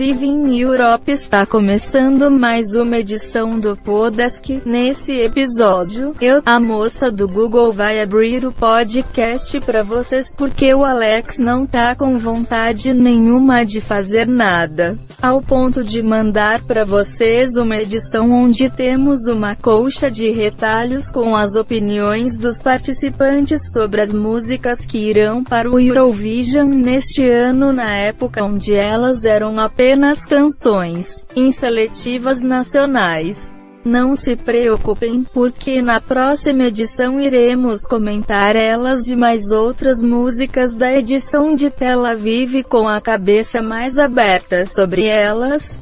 Evening Europe está começando mais uma edição do Podesk. Nesse episódio, eu, a moça do Google, vai abrir o podcast para vocês porque o Alex não tá com vontade nenhuma de fazer nada. Ao ponto de mandar para vocês uma edição onde temos uma colcha de retalhos com as opiniões dos participantes sobre as músicas que irão para o Eurovision neste ano na época onde elas eram apenas canções inseletivas nacionais. Não se preocupem, porque na próxima edição iremos comentar elas e mais outras músicas da edição de Tel Aviv com a cabeça mais aberta sobre elas.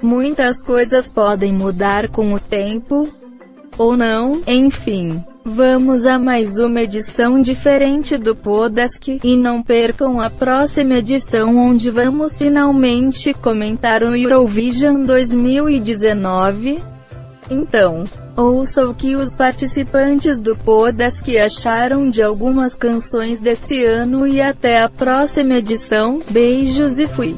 Muitas coisas podem mudar com o tempo, ou não, enfim. Vamos a mais uma edição diferente do Podesk, e não percam a próxima edição onde vamos finalmente comentar o Eurovision 2019. Então, ouça o que os participantes do Podesk acharam de algumas canções desse ano e até a próxima edição. Beijos e fui!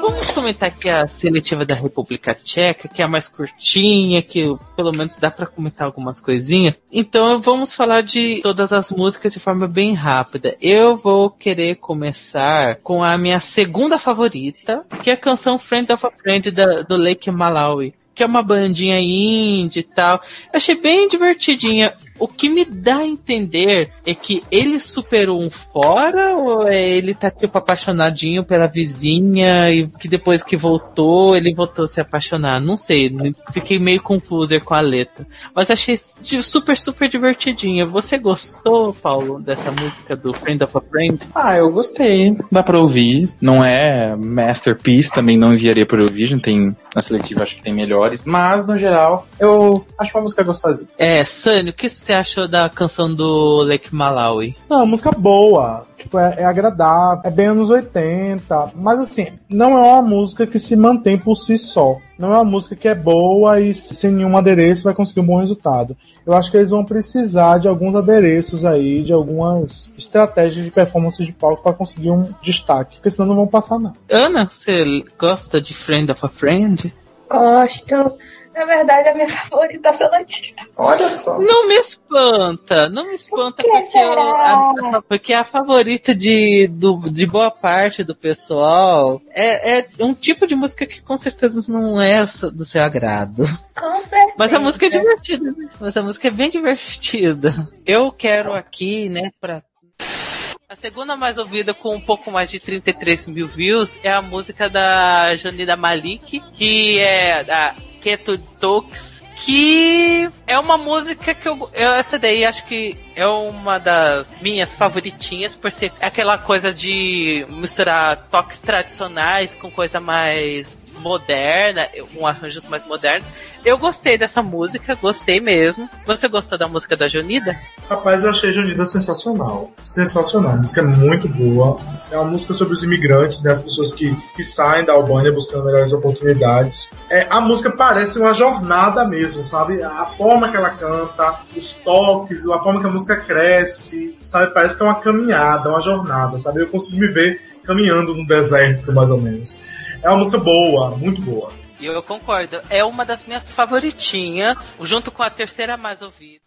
Vamos comentar aqui a seletiva da República Tcheca, que é a mais curtinha, que pelo menos dá para comentar algumas coisinhas. Então vamos falar de todas as músicas de forma bem rápida. Eu vou querer começar com a minha segunda favorita, que é a canção Friend of a Friend da, do Lake Malawi. Que é uma bandinha indie e tal. Achei bem divertidinha. O que me dá a entender é que ele superou um fora ou é ele tá tipo apaixonadinho pela vizinha e que depois que voltou ele voltou a se apaixonar? Não sei, fiquei meio confuso com a letra. Mas achei super, super divertidinha. Você gostou, Paulo, dessa música do Friend of a Friend? Ah, eu gostei. Dá pra ouvir. Não é masterpiece, também não enviaria para Eurovision. Tem, na seletiva acho que tem melhores. Mas, no geral, eu acho uma música gostosinha. É, Sânio, o que você achou da canção do Lake Malawi? Não, uma música boa. Tipo, é, é, agradável, é bem anos 80. Mas assim, não é uma música que se mantém por si só. Não é uma música que é boa e sem nenhum adereço vai conseguir um bom resultado. Eu acho que eles vão precisar de alguns adereços aí, de algumas estratégias de performance de palco para conseguir um destaque, porque senão não vão passar nada. Ana, você gosta de Friend of a Friend? Gosto. Na verdade, a minha favorita é seletiva. Olha só. Não me espanta, não me espanta Por que porque, eu, a, a, porque a favorita de, do, de boa parte do pessoal é, é um tipo de música que com certeza não é do seu agrado. Com certeza. Mas a música é divertida, né? Mas a música é bem divertida. Eu quero aqui, né, pra a segunda mais ouvida, com um pouco mais de 33 mil views, é a música da Janida Malik, que é da Keto Talks, que é uma música que eu, eu. Essa daí acho que é uma das minhas favoritinhas, por ser aquela coisa de misturar toques tradicionais com coisa mais moderna, com arranjos mais modernos. Eu gostei dessa música, gostei mesmo. Você gostou da música da Jonida? Rapaz, eu achei a Jonida sensacional. Sensacional. A música é muito boa. É uma música sobre os imigrantes, né? As pessoas que, que saem da Albânia buscando melhores oportunidades. É, a música parece uma jornada mesmo, sabe? A forma que ela canta, os toques, a forma que a música cresce, sabe? Parece que é uma caminhada, uma jornada, sabe? Eu consigo me ver caminhando no deserto, mais ou menos. É uma música boa, muito boa. E eu concordo. É uma das minhas favoritinhas, junto com a terceira mais ouvida.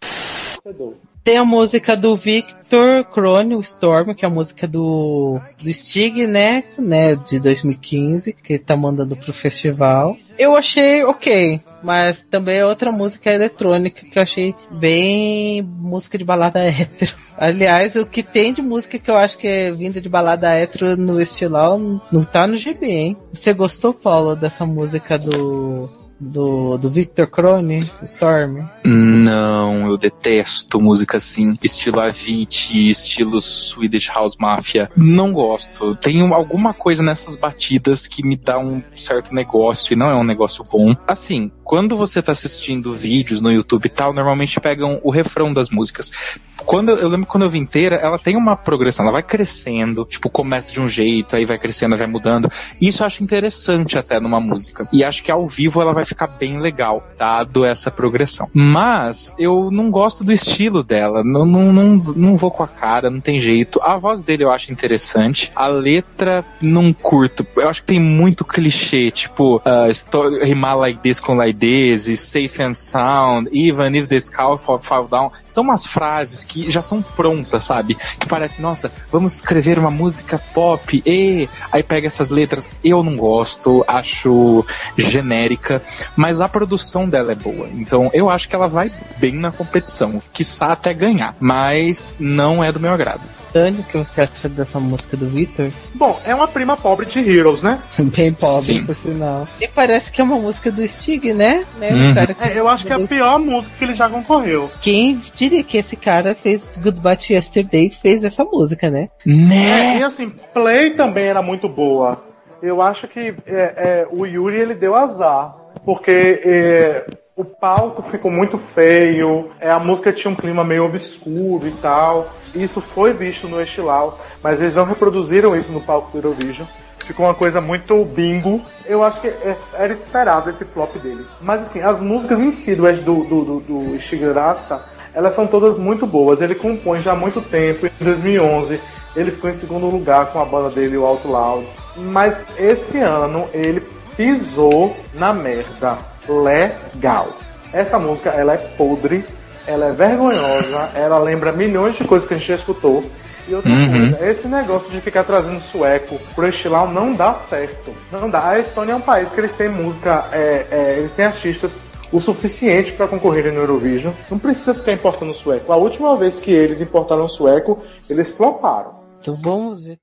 Tem a música do Victor Crone, o Storm, que é a música do, do Stig, né? né? De 2015, que ele tá mandando pro festival. Eu achei ok, mas também é outra música eletrônica que eu achei bem música de balada hétero. Aliás, o que tem de música que eu acho que é vinda de balada hétero no estilão não tá no GB, hein? Você gostou, Paulo, dessa música do Do, do Victor Crone, Storm? Não, eu detesto música assim, estilo Avicii, estilo Swedish House Mafia. Não gosto. Tem alguma coisa nessas batidas que me dá um certo negócio e não é um negócio bom. Assim, quando você tá assistindo vídeos no YouTube e tal, normalmente pegam o refrão das músicas. Quando eu, lembro quando eu vi inteira, ela tem uma progressão, ela vai crescendo, tipo, começa de um jeito, aí vai crescendo, vai mudando. Isso eu acho interessante até numa música. E acho que ao vivo ela vai ficar bem legal, dado essa progressão. Mas eu não gosto do estilo dela, não, não, não, não vou com a cara, não tem jeito. A voz dele eu acho interessante, a letra não curto. Eu acho que tem muito clichê, tipo, uh, rimar like this com like this, safe and sound, even if the sky fall, fall down. São umas frases que já são prontas, sabe? Que parece, nossa, vamos escrever uma música pop, e aí pega essas letras. Eu não gosto, acho genérica, mas a produção dela é boa. Então eu acho que ela vai bem na competição, quiçá até ganhar, mas não é do meu agrado. Dani, o que você acha dessa música do Victor? Bom, é uma prima pobre de Heroes, né? Bem pobre, Sim. por sinal. E parece que é uma música do Stig, né? né? Uhum. O cara que- É, eu acho que é a pior música que ele já concorreu. Quem diria que esse cara fez Goodbye to Yesterday fez essa música, né? Né? É, e assim, Play também era muito boa. Eu acho que é, é, o Yuri ele deu azar. Porque é, o palco ficou muito feio, é, a música tinha um clima meio obscuro e tal. Isso foi visto no Estilau, mas eles não reproduziram isso no palco do Eurovision. Ficou uma coisa muito bingo. Eu acho que é, era esperado esse flop dele. Mas assim, as músicas em si do, do, do, do, do Stig Rasta, elas são todas muito boas. Ele compõe já há muito tempo, em 2011. Ele ficou em segundo lugar com a banda dele, o Out Louds. Mas esse ano ele pisou na merda. Legal. Essa música, ela é podre, ela é vergonhosa, ela lembra milhões de coisas que a gente já escutou. E outra Uhum. coisa, esse negócio de ficar trazendo sueco pro estilau não dá certo. Não dá. A Estônia é um país que eles têm música, é, é, eles têm artistas o suficiente para concorrerem no Eurovision. Não precisa ficar importando sueco. A última vez que eles importaram sueco, eles floparam. Então vamos ver.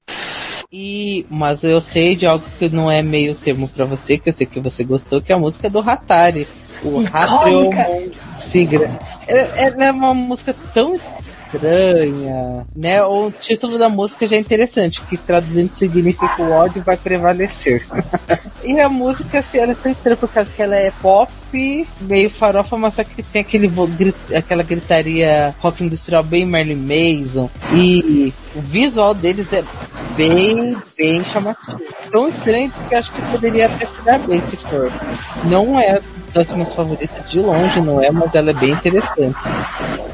E, mas eu sei de algo que não é meio termo pra você, que eu sei que você gostou, que é a música do Hatari. O Hatrio Sigra. É, é uma música tão estranha, né? O título da música já é interessante, que traduzindo significa o ódio vai prevalecer. e a música, assim, ela é tão estranha por causa que ela é pop, meio farofa, mas só que tem aquele vo- gri- aquela gritaria rock industrial bem Marilyn Mason. E o visual deles é bem, bem chamativo. Tão estranho que eu acho que poderia até se dar bem se for. Não é das minhas favoritas de longe, não é, mas ela é bem interessante.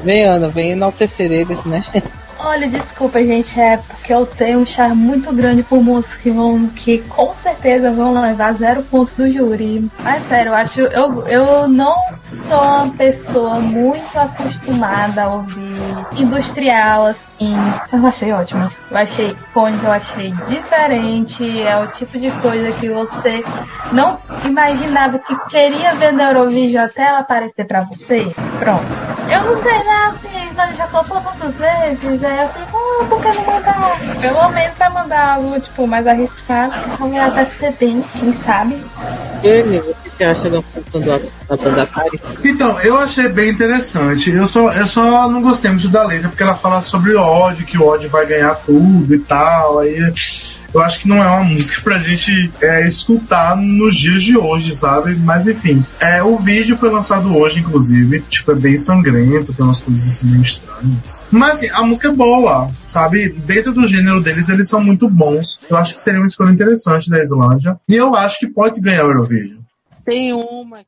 Vem, Ana, vem enaltecer eles, né? Olha, desculpa, gente, é porque eu tenho um charme muito grande por músicas que vão, que com certeza vão levar zero pontos do júri. Mas sério, eu acho, eu, eu não sou uma pessoa muito acostumada a ouvir industrial, assim. Eu achei ótimo. Eu achei icônico, eu achei diferente. É o tipo de coisa que você não imaginava que queria ver na Eurovision até ela aparecer pra você. Pronto. Eu não sei, né? Assim, mas já topou tantas vezes. Aí eu fico, ah, por que não mandar? Pelo menos vai mandar algo, tipo, mais arriscado. Então vai até ser bem, quem sabe. Ele, o que você acha da função da, da banda? Então, eu achei bem interessante. Eu só, eu só não gostei muito da letra, porque ela fala sobre ódio, que o ódio vai ganhar tudo e tal. Aí eu acho que não é uma música pra gente é, escutar nos dias de hoje, sabe? Mas enfim. É, o vídeo foi lançado hoje, inclusive. Tipo, é bem sangrento, tem umas coisas assim meio estranhas. Mas assim, a música é boa, sabe? Dentro do gênero deles, eles são muito bons. Eu acho que seria uma escolha interessante da Islândia. E eu acho que pode ganhar o Eurovision. Tem uma.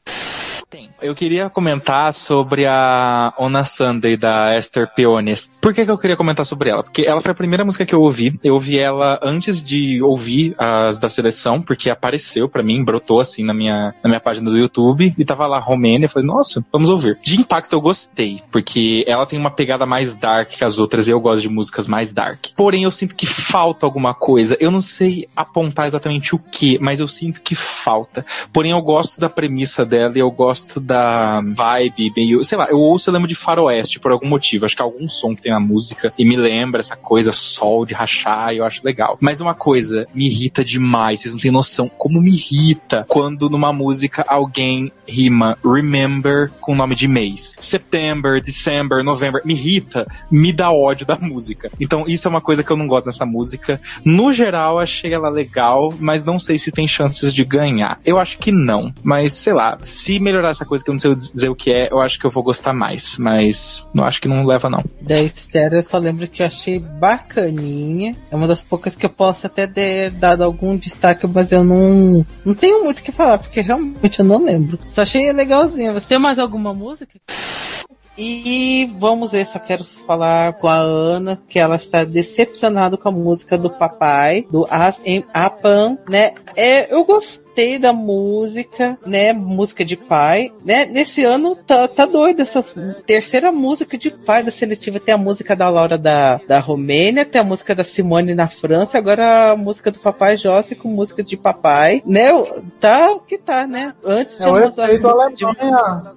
Tem. Eu queria comentar sobre a Ona Sunday da Esther Peones. Por que, que eu queria comentar sobre ela? Porque ela foi a primeira música que eu ouvi. Eu ouvi ela antes de ouvir as da seleção, porque apareceu pra mim, brotou assim na minha, na minha página do YouTube e tava lá Romênia. Eu falei, nossa, vamos ouvir. De impacto eu gostei, porque ela tem uma pegada mais dark que as outras e eu gosto de músicas mais dark. Porém, eu sinto que falta alguma coisa. Eu não sei apontar exatamente o que, mas eu sinto que falta. Porém, eu gosto da premissa dela e eu gosto gosto da vibe meio, sei lá, eu ouço eu lembro de faroeste por algum motivo. Acho que algum som que tem na música e me lembra essa coisa sol de rachar, e eu acho legal. Mas uma coisa me irrita demais, vocês não têm noção como me irrita quando numa música alguém rima remember com o nome de mês. September, December, November, me irrita, me dá ódio da música. Então isso é uma coisa que eu não gosto nessa música. No geral, achei ela legal, mas não sei se tem chances de ganhar. Eu acho que não, mas sei lá, se melhorar essa coisa que eu não sei dizer o que é, eu acho que eu vou gostar mais, mas não acho que não leva não. Da Esther eu só lembro que eu achei bacaninha. É uma das poucas que eu posso até ter dado algum destaque, mas eu não, não tenho muito o que falar, porque realmente eu não lembro. Só achei legalzinha. Você tem mais alguma música? E vamos ver, só quero falar com a Ana que ela está decepcionada com a música do papai, do As em Apan, né? É, eu gostei gostei da música, né? Música de pai, né? Nesse ano tá, tá doido essa terceira música de pai da seletiva. Tem a música da Laura da, da Romênia, tem a música da Simone na França, agora a música do Papai Jossi com música de papai, né? Tá o que tá, né? Antes é o efeito de,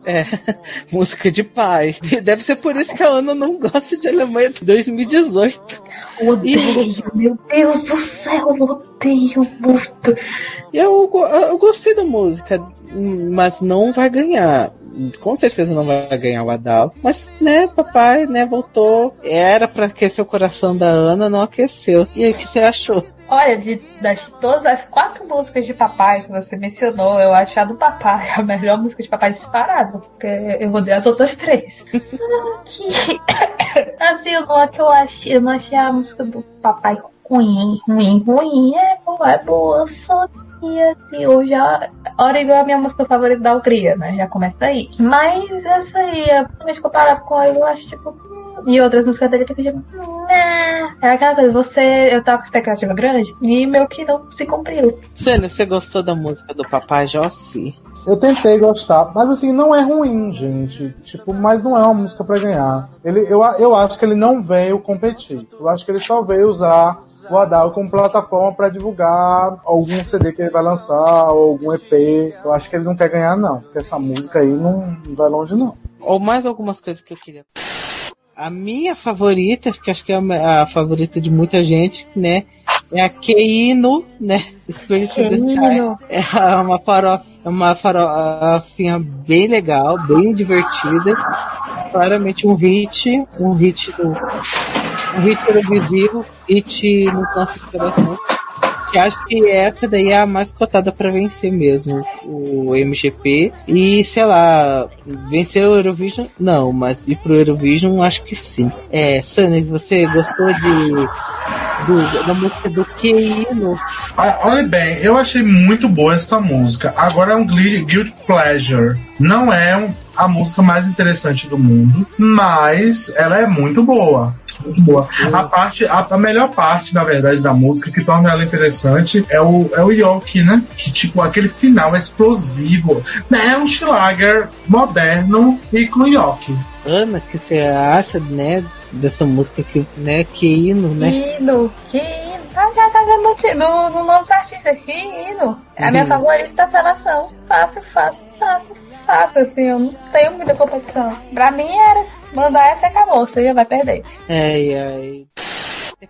é, música de pai. Deve ser por isso que a Ana não gosta de Alemanha 2018. Odeio, meu Deus do céu, odeio muito. Eu, eu gostei da música, mas não vai ganhar. Com certeza não vai ganhar o Adal. Mas, né, papai, né, voltou. Era para aquecer o coração da Ana, não aqueceu. E aí, o que você achou? Olha, de das todas as quatro músicas de papai que você mencionou, eu acho a do papai a melhor música de papai disparada, porque eu vou dar as outras três. que, assim, eu não, é que eu achei, eu não achei a música do papai ruim, ruim, ruim, é boa, é boa, só e assim, eu já. Origo é a minha música favorita da Hungria, né? Já começa daí. Mas essa aí, principalmente comparado com Origo, eu acho tipo. Hum, e outras músicas dele que eu tipo. Né. É aquela coisa, você. Eu tava com expectativa grande e meu que não se cumpriu. Sênia, você gostou da música do Papai Jossi? Eu tentei gostar, mas assim, não é ruim, gente. Tipo, mas não é uma música para ganhar. Ele, eu, eu acho que ele não veio competir. Eu acho que ele só veio usar o Adal como plataforma para divulgar algum CD que ele vai lançar, ou algum EP. Eu acho que ele não quer ganhar, não. Porque essa música aí não, não vai longe, não. Ou mais algumas coisas que eu queria. A minha favorita, que acho que é a favorita de muita gente, né? É a Keino, né? Spirit of the Sky. É uma farofa, é uma farofinha bem legal, bem divertida. Claramente um hit, um hit do um hit televisivo, hit nos nossos corações. Que acho que essa daí é a mais cotada para vencer mesmo, o MGP. E sei lá, vencer o Eurovision? Não, mas ir pro Eurovision acho que sim. É, Sunny, você gostou de do, da música do Keino. Ah, olha bem, eu achei muito boa essa música. Agora é um Guild Pleasure. Não é um, a música mais interessante do mundo, mas ela é muito boa. A parte, a, a, melhor parte, na verdade, da música que torna ela interessante é o, é o Yoki, né? Que tipo, aquele final explosivo. Né? É um Schlager moderno e com Yoki. Ana, o que você acha, né, dessa música que, né, que hino, né? Hino, que hino. Ah, já tá dando no, no nome dos artistas, que hino. É a minha uhum. favorita da seleção. Fácil, fácil, fácil, fácil, assim, eu não tenho muita competição. Pra mim era mandar essa e acabou, você já vai perder. É, é.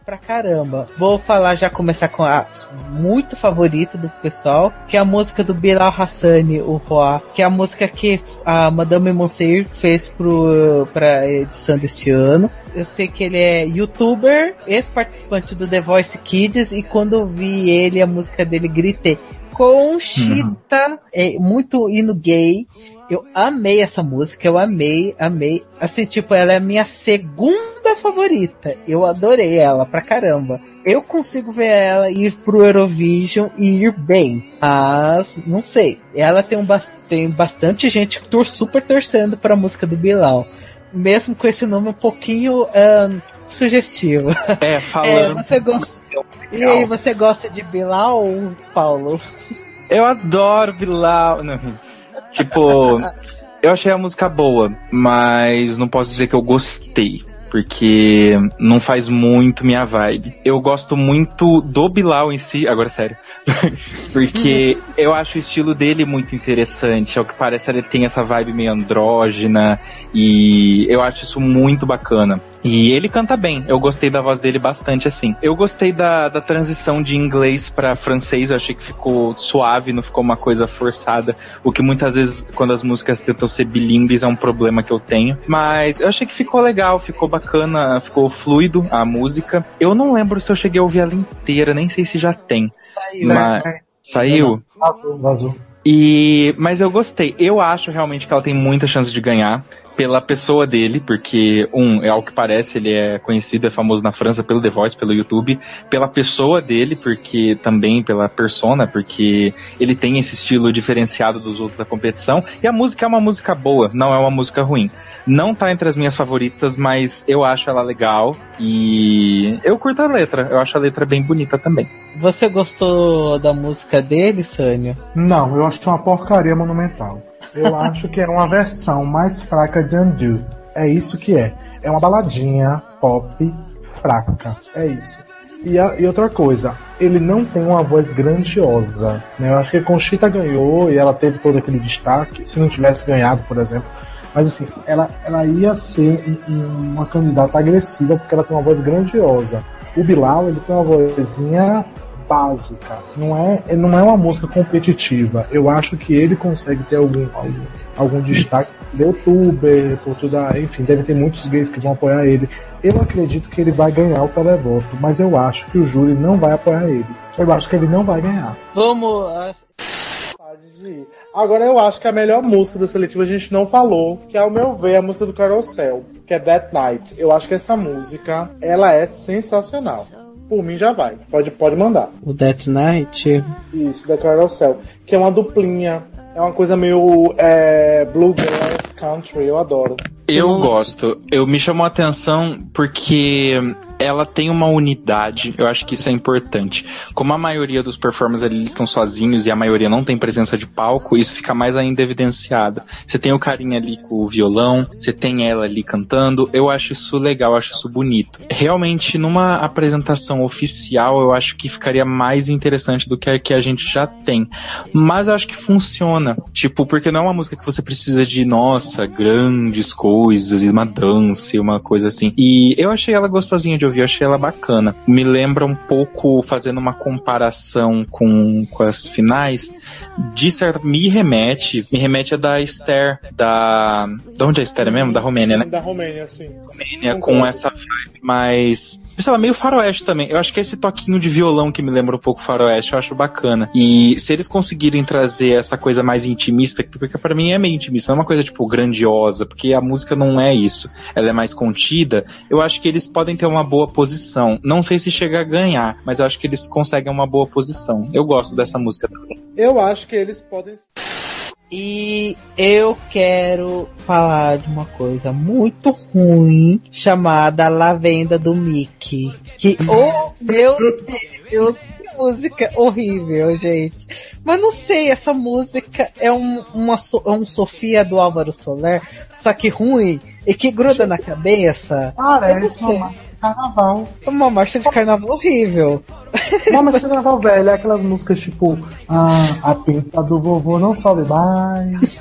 Pra caramba. Vou falar já começar com a muito favorita do pessoal, que é a música do Bilal Hassani, o Roa, que é a música que a Madame Monseir fez pro, pra edição deste ano. Eu sei que ele é youtuber, ex-participante do The Voice Kids, e quando eu vi ele, a música dele, gritei. Conchita, uhum. é muito hino gay. Eu amei essa música, eu amei, amei. Assim, tipo, ela é a minha segunda favorita. Eu adorei ela pra caramba. Eu consigo ver ela ir pro Eurovision e ir bem. Mas, não sei. Ela tem, um, tem bastante gente tor super torcendo pra música do Bilal. Mesmo com esse nome um pouquinho um, sugestivo. É, falando. É, você gosta... E aí, você gosta de Bilal, Paulo? Eu adoro Bilal. Não. Tipo, eu achei a música boa, mas não posso dizer que eu gostei. porque não faz muito minha vibe. Eu gosto muito do Bilal em si, agora sério, porque eu acho o estilo dele muito interessante. Ao que parece, ele tem essa vibe meio andrógena e eu acho isso muito bacana. E ele canta bem, eu gostei da voz dele bastante assim. Eu gostei da, da transição de inglês para francês, eu achei que ficou suave, não ficou uma coisa forçada, o que muitas vezes quando as músicas tentam ser bilíngues é um problema que eu tenho. Mas eu achei que ficou legal, ficou bacana, ficou fluido a música. Eu não lembro se eu cheguei a ouvir ela inteira, nem sei se já tem. Saiu. Mas... Saiu? Vazou, vazou. E, mas eu gostei. Eu acho realmente que ela tem muita chance de ganhar pela pessoa dele, porque, um, é ao que parece, ele é conhecido, é famoso na França pelo The Voice, pelo YouTube, pela pessoa dele, porque também pela persona, porque ele tem esse estilo diferenciado dos outros da competição, e a música é uma música boa, não é uma música ruim. Não tá entre as minhas favoritas, mas eu acho ela legal e eu curto a letra, eu acho a letra bem bonita também. Você gostou da música dele, Sânio? Não, eu acho que é uma porcaria monumental. Eu acho que é uma versão mais fraca de Undo. É isso que é. É uma baladinha pop fraca. É isso. E, a- e outra coisa, ele não tem uma voz grandiosa. Né? Eu acho que a Conchita ganhou e ela teve todo aquele destaque. Se não tivesse ganhado, por exemplo. Mas assim, ela, ela ia ser um- um- uma candidata agressiva porque ela tem uma voz grandiosa. O Bilal, ele tem uma vozinha básica. Não é, não é uma música competitiva. Eu acho que ele consegue ter algum, algum, algum destaque de youtuber, por toda, enfim, deve ter muitos gays que vão apoiar ele. Eu acredito que ele vai ganhar o televoto, mas eu acho que o júri não vai apoiar ele. Eu acho que ele não vai ganhar. Vamos. ah, Agora eu acho que a melhor música da seletiva a gente não falou, que ao meu ver é a música do Carrossel, que é That Night. Eu acho que essa música, ela é sensacional. Por mim já vai. Pode, pode mandar. O Death Knight. Isso, da Carrossel. Que é uma duplinha. É uma coisa meio é, bluegrass country. Eu adoro. Eu gosto. Eu me chamou a atenção porque ela tem uma unidade. Eu acho que isso é importante. Como a maioria dos performers ali eles estão sozinhos e a maioria não tem presença de palco, isso fica mais ainda evidenciado. Você tem o carinha ali com o violão, você tem ela ali cantando. Eu acho isso legal, eu acho isso bonito. Realmente, numa apresentação oficial, eu acho que ficaria mais interessante do que a que a gente já tem. Mas eu acho que funciona. Tipo, porque não é uma música que você precisa de, nossa, grandes coisas e uma dança e uma coisa assim. E eu achei ela gostosinha de ouvir, eu achei ela bacana. Me lembra um pouco, fazendo uma comparação com, com as finais, de certa. Me remete, me remete a da Esther, da. De onde é a Esther mesmo? Da Romênia, né? Da Romênia, sim. Romênia, com essa vibe mais. Sei lá, meio faroeste também. Eu acho que é esse toquinho de violão que me lembra um pouco faroeste, eu acho bacana. E se eles conseguirem trazer essa coisa mais intimista, porque pra mim é meio intimista, não é uma coisa tipo grandiosa, porque a música não é isso. Ela é mais contida. Eu acho que eles podem ter uma boa posição. Não sei se chega a ganhar, mas eu acho que eles conseguem uma boa posição. Eu gosto dessa música também. Eu acho que eles podem. E eu quero falar de uma coisa muito ruim chamada Lavenda do Mickey. Que, oh meu Deus, música horrível, gente. Mas não sei, essa música é um, uma, é um Sofia do Álvaro Soler, só que ruim e que gruda na cabeça. Não sei. uma marcha de carnaval. Uma marcha de carnaval horrível. Uma marcha de carnaval velha, é aquelas músicas tipo ah, A pinta do vovô não sobe mais.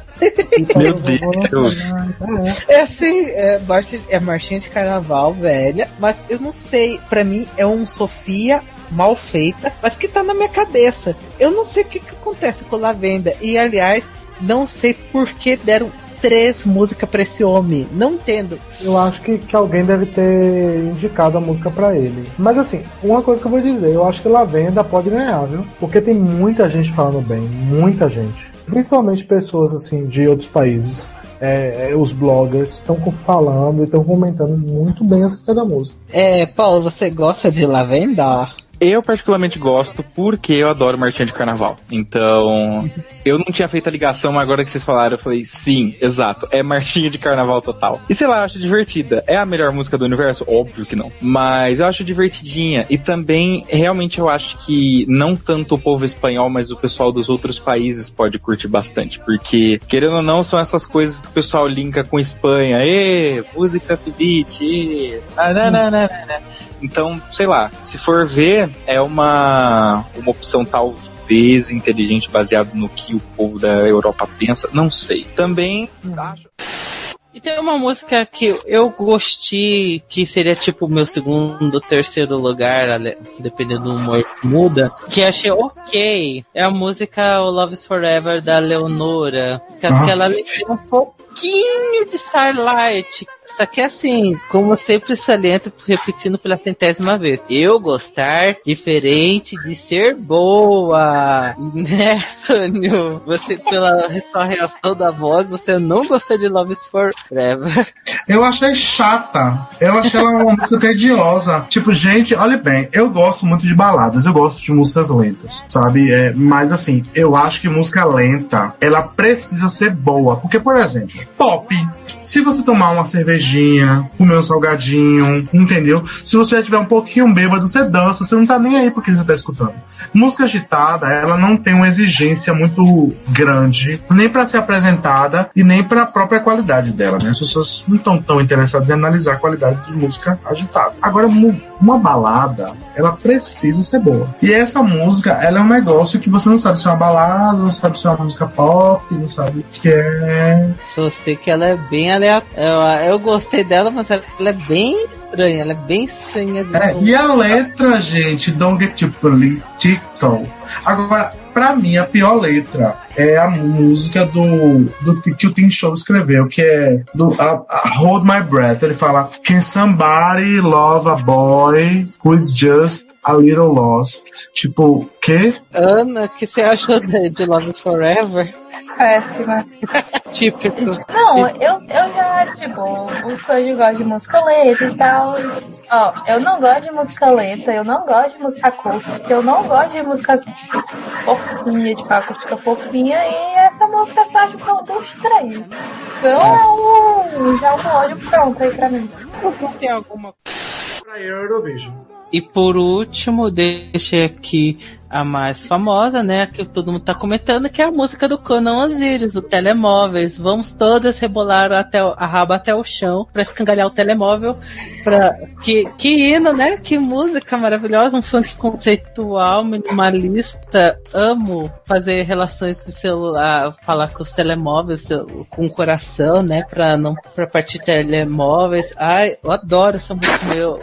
Meu Deus. mais. É. É assim, é, marcha, é marchinha de carnaval velha, mas eu não sei, pra mim é um Sofia mal feita, mas que tá na minha cabeça. Eu não sei o que, que acontece com Lavenda. E aliás, não sei por que deram três músicas pra esse homem. Não entendo. Eu acho que, que alguém deve ter indicado a música pra ele. Mas assim, uma coisa que eu vou dizer, eu acho que Lavenda pode ganhar, viu? Porque tem muita gente falando bem, muita gente. Principalmente pessoas assim de outros países. É, é, os bloggers estão falando e estão comentando muito bem acerca da música. É, Paulo, você gosta de Lavenda? Eu particularmente gosto porque eu adoro Marchinha de Carnaval. Então, eu não tinha feito a ligação, mas agora que vocês falaram, eu falei, sim, exato, é Marchinha de Carnaval total. E sei lá, eu acho divertida. É a melhor música do universo? Óbvio que não. Mas eu acho divertidinha. E também, realmente, eu acho que não tanto o povo espanhol, mas o pessoal dos outros países pode curtir bastante. Porque, querendo ou não, são essas coisas que o pessoal linka com Espanha. Ê, música não, não. Então, sei lá, se for ver, é uma, uma opção talvez inteligente baseado no que o povo da Europa pensa, não sei. Também acho E tem uma música que eu gostei, que seria tipo o meu segundo, terceiro lugar, dependendo do humor que muda, que achei ok. É a música O Love is Forever da Leonora. Que Ah. ela lembra um pouquinho de Starlight. Só que assim, como sempre saliento, repetindo pela centésima vez, eu gostar diferente de ser boa. Né, Sônio? Você, pela sua reação da voz, você não gostou de Love is Forever. Eu achei chata. Eu achei ela uma música tediosa. Tipo, gente, olha bem, eu gosto muito de baladas, eu gosto de músicas lentas, sabe? É, mas assim, eu acho que música lenta, ela precisa ser boa. Porque, por exemplo, pop. Se você tomar uma cervejinha, comer um salgadinho, entendeu? Se você já tiver um pouquinho bêbado, você dança, você não tá nem aí porque você tá escutando. Música agitada, ela não tem uma exigência muito grande, nem para ser apresentada e nem para a própria qualidade dela, né? As pessoas não estão tão interessadas em analisar a qualidade de música agitada. Agora, uma balada, ela precisa ser boa. E essa música, ela é um negócio que você não sabe se é uma balada, não sabe se é uma música pop, não sabe o que é. Só sei que ela é bem aleatória. Eu, eu gostei dela, mas ela é bem estranha. Ela é bem estranha. É, e a letra, gente, don't get political. Agora, pra mim, a pior letra é a música do, do que o Tim Show escreveu, que é do a- a Hold My Breath. Ele fala: Can somebody love a boy who is just a little lost? Tipo, que? Ana, o que você achou de, de Love is Forever? Péssima. Típico. Não, eu, eu já, tipo, o Soji gosta de música lenta e tal. Ó, eu não gosto de música lenta, eu não gosto de música acústica, eu não gosto de música fofinha, tipo, acústica fofinha, e essa música é só a junção dos três. Então é um, já um ódio pronto aí pra mim. Tem alguma Pra Eurovision. E por último, deixei aqui a mais famosa, né? Que todo mundo tá comentando, que é a música do Conan Osiris, o Telemóveis. Vamos todas rebolar até o- a raba até o chão pra escangalhar o telemóvel. Pra... Que, que hino, né? Que música maravilhosa, um funk conceitual, minimalista. Amo fazer relações de celular, falar com os telemóveis, com o coração, né? Pra não pra partir telemóveis. Ai, eu adoro essa música, meu.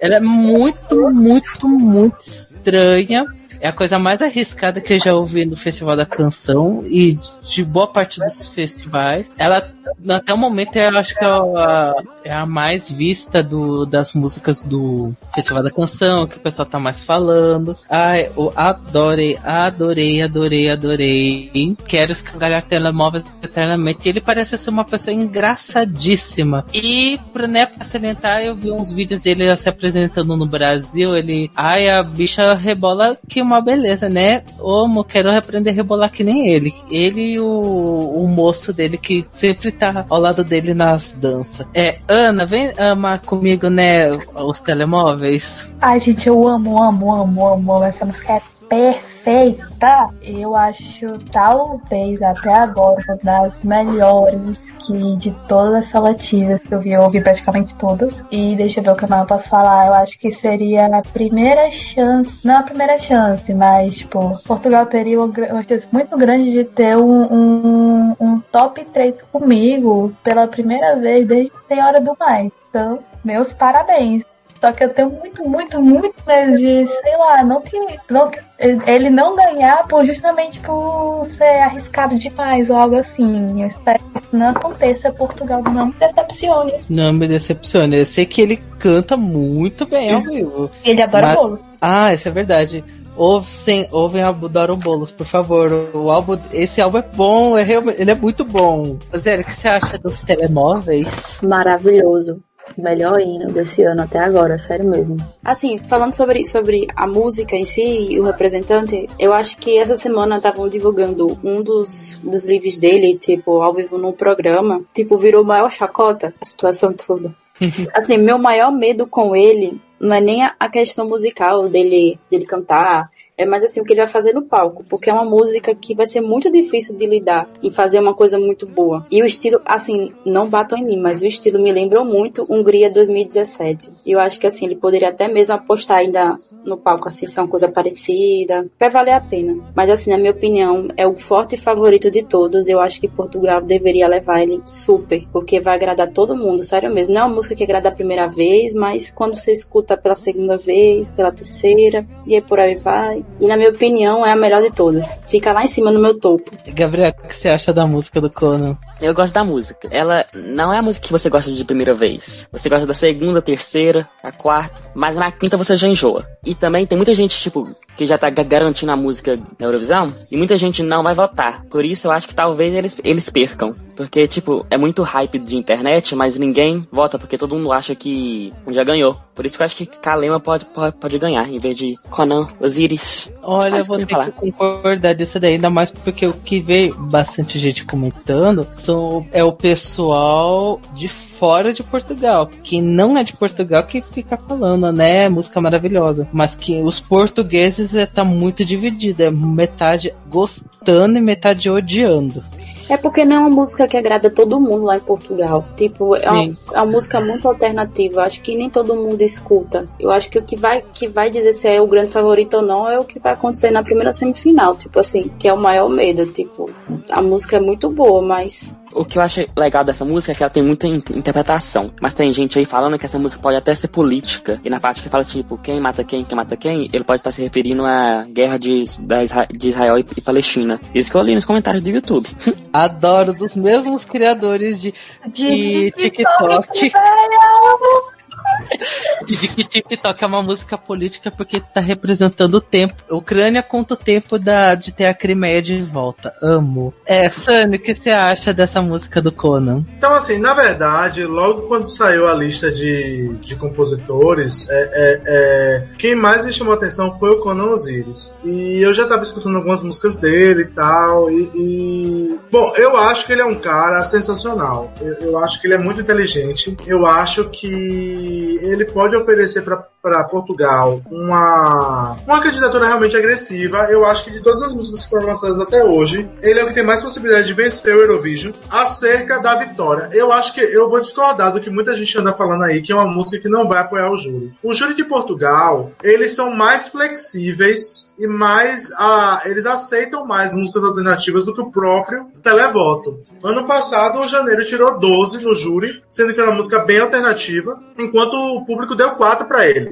Ela é muito, muito, muito estranha. É a coisa mais arriscada que eu já ouvi no Festival da Canção e de boa parte dos festivais. Ela, até o momento, eu acho que é a, é a mais vista do, das músicas do Festival da Canção, que o pessoal tá mais falando. Ai, eu adorei, adorei, adorei, adorei. Quero escangalhar telemóveis eternamente. Ele parece ser uma pessoa engraçadíssima. E, né, pra salientar, eu vi uns vídeos dele se apresentando no Brasil. Ele, ai, a bicha rebola que uma beleza, né? Amo, quero aprender a rebolar que nem ele. Ele e o, o moço dele que sempre tá ao lado dele nas danças. É, Ana, vem amar comigo, né? Os telemóveis. Ai, gente, eu amo, amo, amo, amo, amo. Essa música é perfeita. Eu acho, talvez, até agora, uma das melhores que de todas as seletivas que eu vi. Eu ouvi praticamente todas. E deixa eu ver o que mais eu posso falar. Eu acho que seria a primeira chance, não a primeira chance, mas, tipo, Portugal teria uma, chance muito grande de ter um, um, um top 3 comigo pela primeira vez desde que tem Hora do Mais. Então, meus parabéns. Só que eu tenho muito, muito, muito medo de, sei lá, não que, não que ele não ganhar por justamente por ser arriscado demais ou algo assim. Eu espero que isso não aconteça, Portugal não me decepcione. Não me decepcione. Eu sei que ele canta muito bem ao vivo. Ele adora Mas- bolo. Ah, isso é verdade. Ouvem, ouvem Adoro Bolos, por favor. O álbum, esse álbum é bom, é realmente, ele é muito bom. Zé, o que você acha dos telemóveis? Maravilhoso. Melhor hino desse ano até agora, sério mesmo. Assim, falando sobre, sobre a música em si e o representante, eu acho que essa semana estavam divulgando um dos, dos livros dele, tipo, ao vivo num programa. Tipo, virou maior chacota a situação toda. assim, meu maior medo com ele não é nem a questão musical dele, dele cantar, é mais assim o que ele vai fazer no palco, porque é uma música que vai ser muito difícil de lidar e fazer uma coisa muito boa. E o estilo, assim, não batam em mim, mas o estilo me lembrou muito Hungria 2017. E eu acho que assim, ele poderia até mesmo apostar ainda no palco, assim, ser uma coisa parecida, vai valer a pena. Mas assim, na minha opinião, é o forte favorito de todos. Eu acho que Portugal deveria levar ele super, porque vai agradar todo mundo, sério mesmo. Não é uma música que agrada a primeira vez, mas quando você escuta pela segunda vez, pela terceira, e aí por aí vai. E na minha opinião, é a melhor de todas. Fica lá em cima no meu topo. Gabriel, o que você acha da música do Conan? Eu gosto da música. Ela não é a música que você gosta de primeira vez. Você gosta da segunda, terceira, a quarta, mas na quinta você já enjoa. E também tem muita gente, tipo, que já tá garantindo a música na Eurovisão, e muita gente não vai votar. Por isso eu acho que talvez eles, eles percam. Porque, tipo, é muito hype de internet, mas ninguém vota, porque todo mundo acha que já ganhou. Por isso que eu acho que Kalema pode, pode, pode ganhar, em vez de Conan, Osiris. Olha, eu vou ter falar. que concordar disso daí, ainda mais porque o que veio bastante gente comentando são, é o pessoal de fora de Portugal, que não é de Portugal que fica falando, né? Música maravilhosa. Mas que os portugueses é, tá muito dividido, é metade gostando e metade odiando. É porque não é uma música que agrada todo mundo lá em Portugal. Tipo, é uma, é uma, música muito alternativa. Acho que nem todo mundo escuta. Eu acho que o que vai, que vai dizer se é o grande favorito ou não é o que vai acontecer na primeira semifinal. Tipo assim, que é o maior medo. Tipo, a música é muito boa, mas o que eu acho legal dessa música é que ela tem muita interpretação. Mas tem gente aí falando que essa música pode até ser política. E na parte que fala, tipo, quem mata quem, quem mata quem, ele pode estar se referindo à guerra de, de Israel e, e Palestina. Isso que eu li nos comentários do YouTube. Adoro, dos mesmos criadores de, de, de TikTok. TikTok. De que TikTok é uma música política porque tá representando o tempo. Ucrânia conta o tempo da, de ter a Crimeia de volta. Amo. É, Sunny, o que você acha dessa música do Conan? Então, assim, na verdade, logo quando saiu a lista de, de compositores, é, é, é, quem mais me chamou a atenção foi o Conan Osiris. E eu já tava escutando algumas músicas dele e tal. E, e... Bom, eu acho que ele é um cara sensacional. Eu, eu acho que ele é muito inteligente. Eu acho que ele pode oferecer para Portugal uma, uma candidatura realmente agressiva. Eu acho que de todas as músicas que foram lançadas até hoje, ele é o que tem mais possibilidade de vencer o Eurovision acerca da vitória. Eu acho que eu vou discordar do que muita gente anda falando aí, que é uma música que não vai apoiar o júri. O júri de Portugal, eles são mais flexíveis e mais ah, eles aceitam mais músicas alternativas do que o próprio televoto. Ano passado, o Janeiro tirou 12 no júri, sendo que era uma música bem alternativa, enquanto o público deu 4 para ele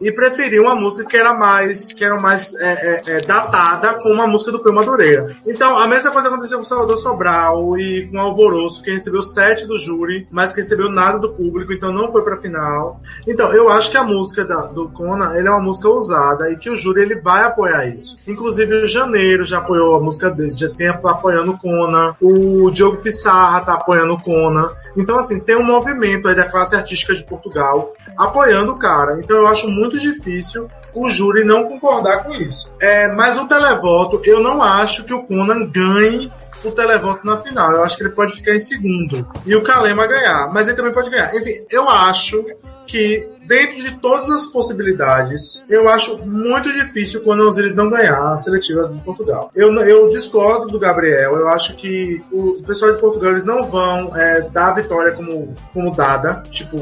e preferiu uma música que era mais que era mais é, é, é, datada com uma música do Peu Madureira. Então a mesma coisa aconteceu com Salvador Sobral e com Alvoroço, que recebeu 7 do júri, mas que recebeu nada do público, então não foi para final. Então eu acho que a música da, do Conan ele é uma música usada e que o júri ele vai apoiar isso. Inclusive o Janeiro já apoiou a música dele, já tem apoiando o Conan, o Diogo Pissarra tá apoiando o Conan. Então assim tem um movimento aí da classe artística de Portugal apoiando o cara. Então eu acho muito difícil o júri não concordar com isso. É, mas o televoto, eu não acho que o Conan ganhe o televoto na final. Eu acho que ele pode ficar em segundo. E o Kalema ganhar. Mas ele também pode ganhar. Enfim, eu acho que dentro de todas as possibilidades, eu acho muito difícil quando os eles não ganhar a seletiva de Portugal. Eu, eu discordo do Gabriel, eu acho que o pessoal de Portugal eles não vão é, dar a vitória como, como dada, tipo,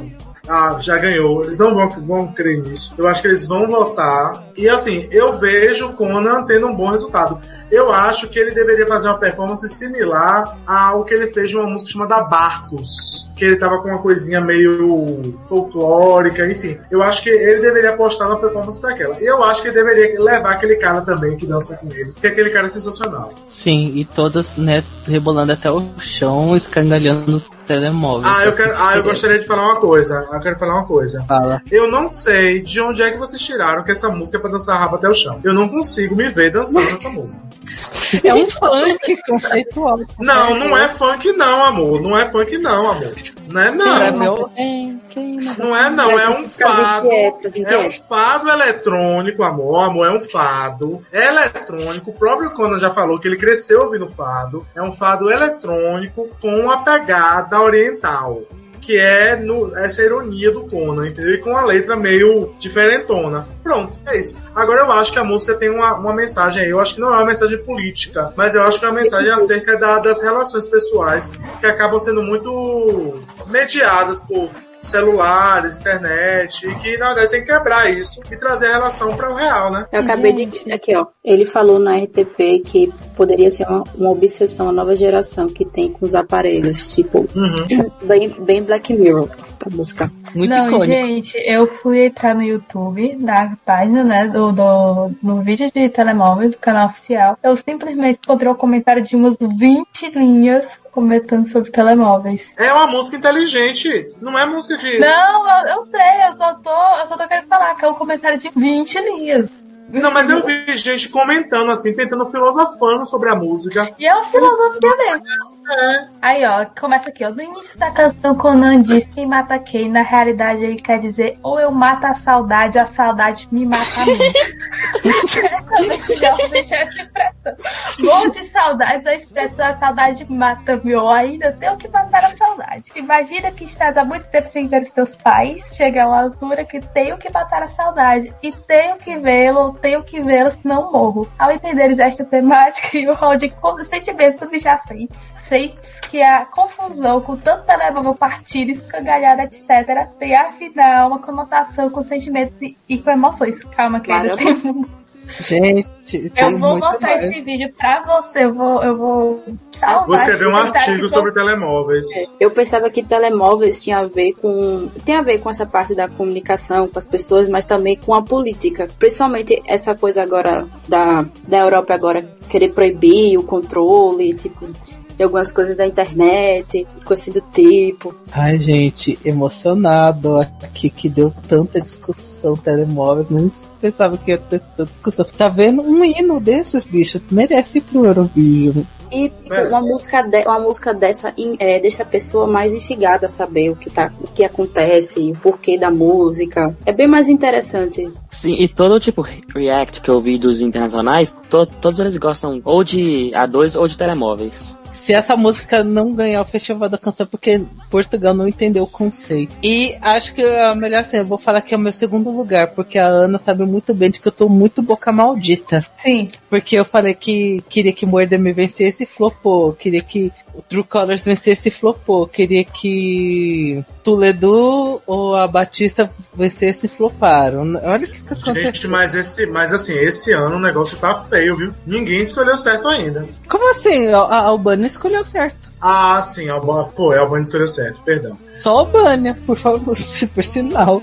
ah, já ganhou. Eles não vão, vão crer nisso. Eu acho que eles vão votar. E assim, eu vejo Conan tendo um bom resultado. Eu acho que ele deveria fazer uma performance similar ao que ele fez de uma música chamada Barcos. Que ele tava com uma coisinha meio folclórica, enfim. Eu acho que ele deveria apostar na performance daquela. Eu acho que ele deveria levar aquele cara também que dança com ele. Porque aquele cara é sensacional. Sim, e todas, né, rebolando até o chão, escangalhando telemóvel. Ah, eu, quero, ah, eu gostaria de falar uma coisa. Eu quero falar uma coisa. Fala. Eu não sei de onde é que vocês tiraram que essa música é pra dançar rabo até o chão. Eu não consigo me ver dançando essa música. É um funk conceitual. Não, não é funk não, amor. Não é funk não, amor. Não é não. meu- Não é não, é um fado. é, um fado eletrônico, amor. Amor, é um fado eletrônico. O próprio Conan já falou que ele cresceu ouvindo fado. É um fado eletrônico com uma pegada oriental. Que é no- essa ironia do Conan, entendeu? E com a letra meio diferentona. Pronto, é isso. Agora eu acho que a música tem uma, uma mensagem aí. Eu acho que não é uma mensagem política, mas eu acho que é uma mensagem acerca da- das relações pessoais que acabam sendo muito mediadas por celulares, internet, e que na verdade tem que quebrar isso e trazer a relação para o real, né? Eu acabei de. Aqui, ó. Ele falou na RTP que poderia ser uma, uma obsessão a nova geração que tem com os aparelhos. Tipo, Uhum. bem, bem Black Mirror, a música. Muito não, icônico. gente, eu fui entrar no YouTube, na página, né, do, do, no vídeo de telemóvel do canal oficial. Eu simplesmente encontrei um comentário de umas 20 linhas comentando sobre telemóveis. É uma música inteligente, não é música de. Não, eu, eu sei, eu só tô, eu só tô querendo falar que é um comentário de 20 linhas. Não, mas eu vi gente comentando assim, tentando filosofando sobre a música. E é uma filosofia mesmo. Aí, ó, começa aqui, ó. No início da canção, Conan diz quem mata quem. Na realidade, ele quer dizer ou eu mato a saudade, ou a saudade me mata a mim. Morro de saudades, a expressão a saudade mata-me, ou ainda tenho que matar a saudade. Imagina que estás há muito tempo sem ver os teus pais, chega a uma altura que tenho que matar a saudade. E tenho que vê-lo, tenho que vê-lo, senão morro. Ao entenderes esta temática e o rol de sentimentos subjacentes, sentes que a confusão com tanto telemóvel partido, escangalhada, etc., tem afinal uma conotação com sentimentos e, e com emoções. Calma, que ainda Caramba. tem um Gente, eu tem vou muito botar mais. esse vídeo pra você. Eu vou. Eu vou, salvar Vou escrever um artigo sobre telemóveis. Eu pensava que telemóveis tinha a ver com. tem a ver com essa parte da comunicação com as pessoas, mas também com a política. Principalmente essa coisa agora da, da Europa agora querer proibir o controle, tipo, de algumas coisas da internet, coisa assim do tipo. Ai, gente, emocionado aqui que deu tanta discussão telemóvel. Não pensava que ia ter tanta discussão. Tá vendo um hino desses bichos? Merece ir pro Eurovision. E tipo, uma, música de- uma música dessa é, deixa a pessoa mais instigada a saber o que, tá, o que acontece, o porquê da música. É bem mais interessante. Sim, e todo tipo react que eu vi dos internacionais, to- todos eles gostam ou de A2 ou de telemóveis. Se essa música não ganhar o Festival da Canção, é porque Portugal não entendeu o conceito. E acho que a melhor assim, eu vou falar que é o meu segundo lugar, porque a Ana sabe muito bem de que eu tô muito boca maldita. Sim. Porque eu falei que queria que Morder me vencesse e flopou. Queria que o True Colors vencesse e flopou. Queria que Toledo ou a Batista vencesse e floparam. Olha o que, que aconteceu. Gente, mas esse, mas assim, esse ano o negócio tá feio, viu? Ninguém escolheu certo ainda. Como assim? A a Albânia escolheu certo. Ah, sim, a Alba, foi, a Albânia escolheu certo, perdão. Só a Albânia, por favor, por sinal.